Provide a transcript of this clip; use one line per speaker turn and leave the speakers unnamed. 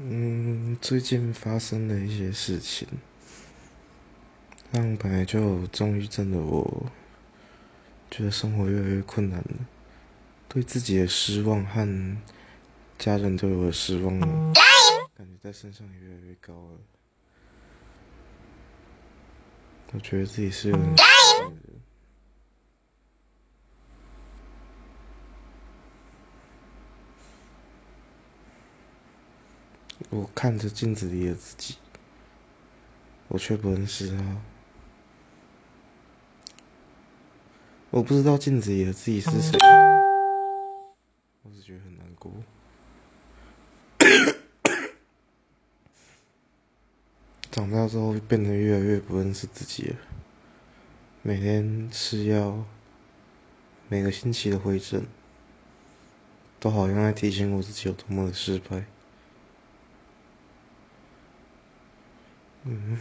嗯，最近发生了一些事情，让本来就有重郁症的我，觉得生活越来越困难了，对自己的失望和家人对我的失望，感觉在身上也越来越高了。我觉得自己是有点。我看着镜子里的自己，我却不认识他。我不知道镜子里的自己是谁，我只觉得很难过。长大之后变得越来越不认识自己了，每天吃药，每个星期的回诊，都好像在提醒我自己有多么的失败。嗯。